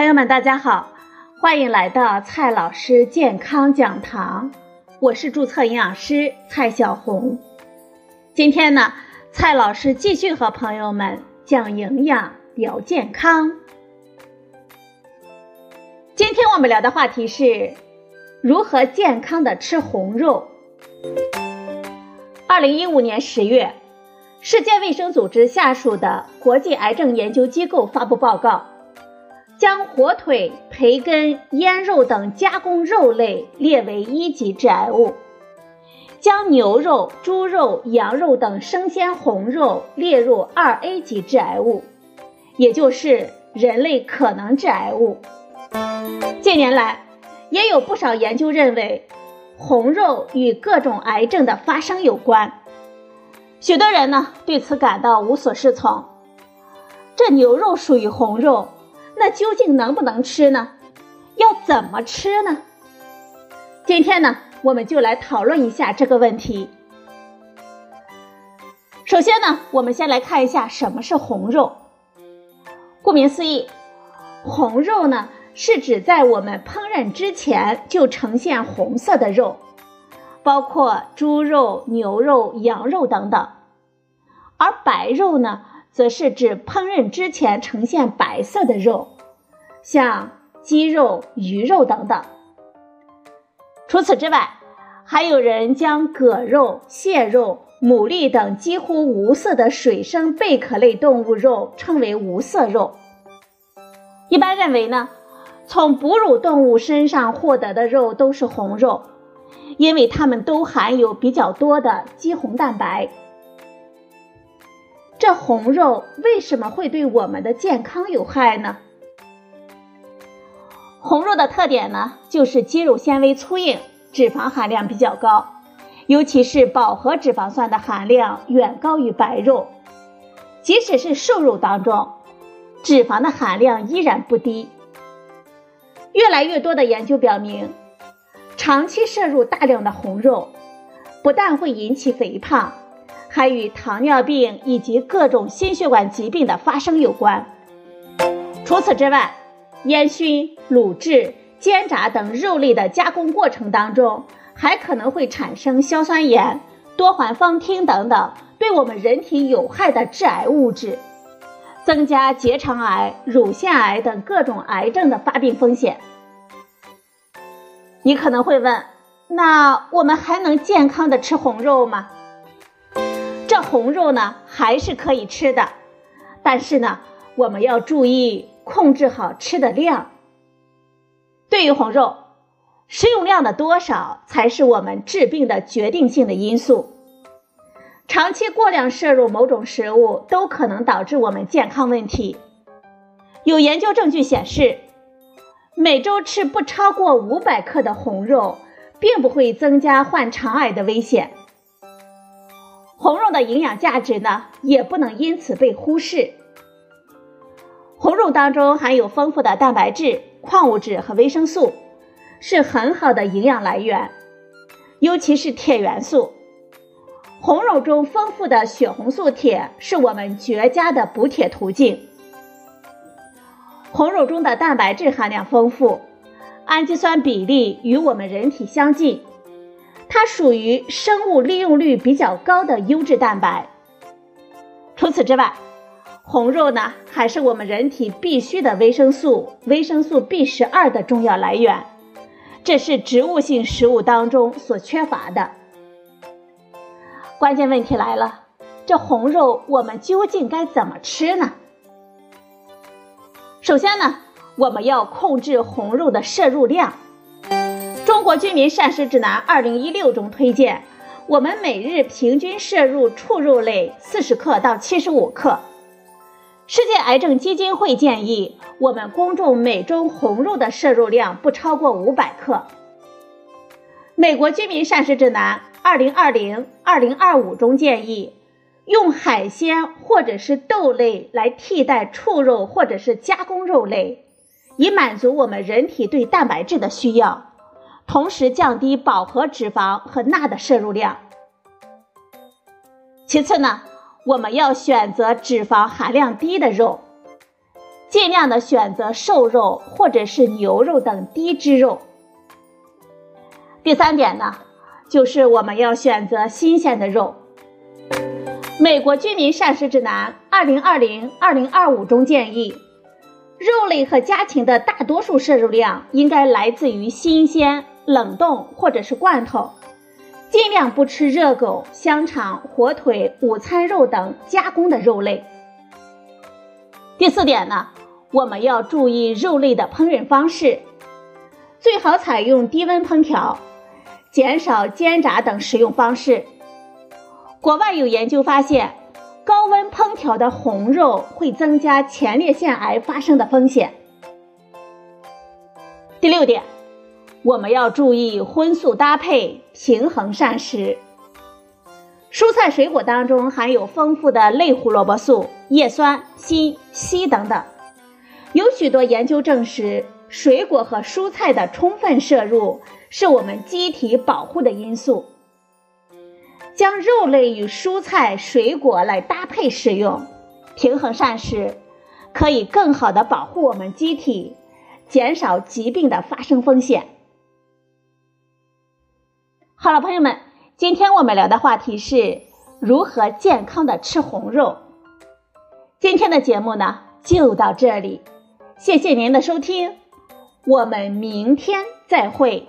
朋友们，大家好，欢迎来到蔡老师健康讲堂，我是注册营养师蔡小红。今天呢，蔡老师继续和朋友们讲营养、聊健康。今天我们聊的话题是如何健康的吃红肉。二零一五年十月，世界卫生组织下属的国际癌症研究机构发布报告，将火腿、培根、腌肉等加工肉类列为一级致癌物，将牛肉、猪肉、羊肉等生鲜红肉列入二 A 级致癌物，也就是人类可能致癌物。近年来，也有不少研究认为。红肉与各种癌症的发生有关，许多人呢对此感到无所适从。这牛肉属于红肉，那究竟能不能吃呢？要怎么吃呢？今天呢，我们就来讨论一下这个问题。首先呢，我们先来看一下什么是红肉。顾名思义，红肉呢。是指在我们烹饪之前就呈现红色的肉，包括猪肉、牛肉、羊肉等等；而白肉呢，则是指烹饪之前呈现白色的肉，像鸡肉、鱼肉等等。除此之外，还有人将蛤肉、蟹肉、牡蛎等几乎无色的水生贝壳类动物肉称为无色肉。一般认为呢。从哺乳动物身上获得的肉都是红肉，因为它们都含有比较多的肌红蛋白。这红肉为什么会对我们的健康有害呢？红肉的特点呢，就是肌肉纤维粗硬，脂肪含量比较高，尤其是饱和脂肪酸的含量远高于白肉。即使是瘦肉当中，脂肪的含量依然不低。越来越多的研究表明，长期摄入大量的红肉，不但会引起肥胖，还与糖尿病以及各种心血管疾病的发生有关。除此之外，烟熏、卤制、煎炸等肉类的加工过程当中，还可能会产生硝酸盐、多环芳烃等等对我们人体有害的致癌物质。增加结肠癌、乳腺癌等各种癌症的发病风险。你可能会问，那我们还能健康的吃红肉吗？这红肉呢，还是可以吃的，但是呢，我们要注意控制好吃的量。对于红肉，食用量的多少才是我们治病的决定性的因素。长期过量摄入某种食物都可能导致我们健康问题。有研究证据显示，每周吃不超过五百克的红肉，并不会增加患肠癌的危险。的营养价值呢，也不能因此被忽视。红肉当中含有丰富的蛋白质、矿物质和维生素，是很好的营养来源，尤其是铁元素。红肉中丰富的血红素铁是我们绝佳的补铁途径。红肉中的蛋白质含量丰富，氨基酸比例与我们人体相近，它属于生物利用率比较高的优质蛋白。除此之外，红肉呢还是我们人体必需的维生素维生素 B 十二的重要来源，这是植物性食物当中所缺乏的。关键问题来了，这红肉我们究竟该怎么吃呢？首先呢，我们要控制红肉的摄入量。国居民膳食指南二零一六中推荐，我们每日平均摄入畜肉类四十克到七十五克。世界癌症基金会建议，我们公众每周红肉的摄入量不超过五百克。美国居民膳食指南。二零二零二零二五中建议用海鲜或者是豆类来替代畜肉或者是加工肉类，以满足我们人体对蛋白质的需要，同时降低饱和脂肪和钠的摄入量。其次呢，我们要选择脂肪含量低的肉，尽量的选择瘦肉或者是牛肉等低脂肉。第三点呢，就是我们要选择新鲜的肉。美国居民膳食指南（二零二零二零二五）中建议，肉类和家禽的大多数摄入量应该来自于新鲜、冷冻或者是罐头，尽量不吃热狗、香肠、火腿、午餐肉等加工的肉类。第四点呢，我们要注意肉类的烹饪方式，最好采用低温烹调。减少煎炸等食用方式。国外有研究发现，高温烹调的红肉会增加前列腺癌发生的风险。第六点，我们要注意荤素搭配，平衡膳食。蔬菜水果当中含有丰富的类胡萝卜素、叶酸、锌、硒等等，有许多研究证实。水果和蔬菜的充分摄入是我们机体保护的因素。将肉类与蔬菜、水果来搭配食用，平衡膳食，可以更好的保护我们机体，减少疾病的发生风险。好了，朋友们，今天我们聊的话题是如何健康的吃红肉。今天的节目呢就到这里，谢谢您的收听。我们明天再会。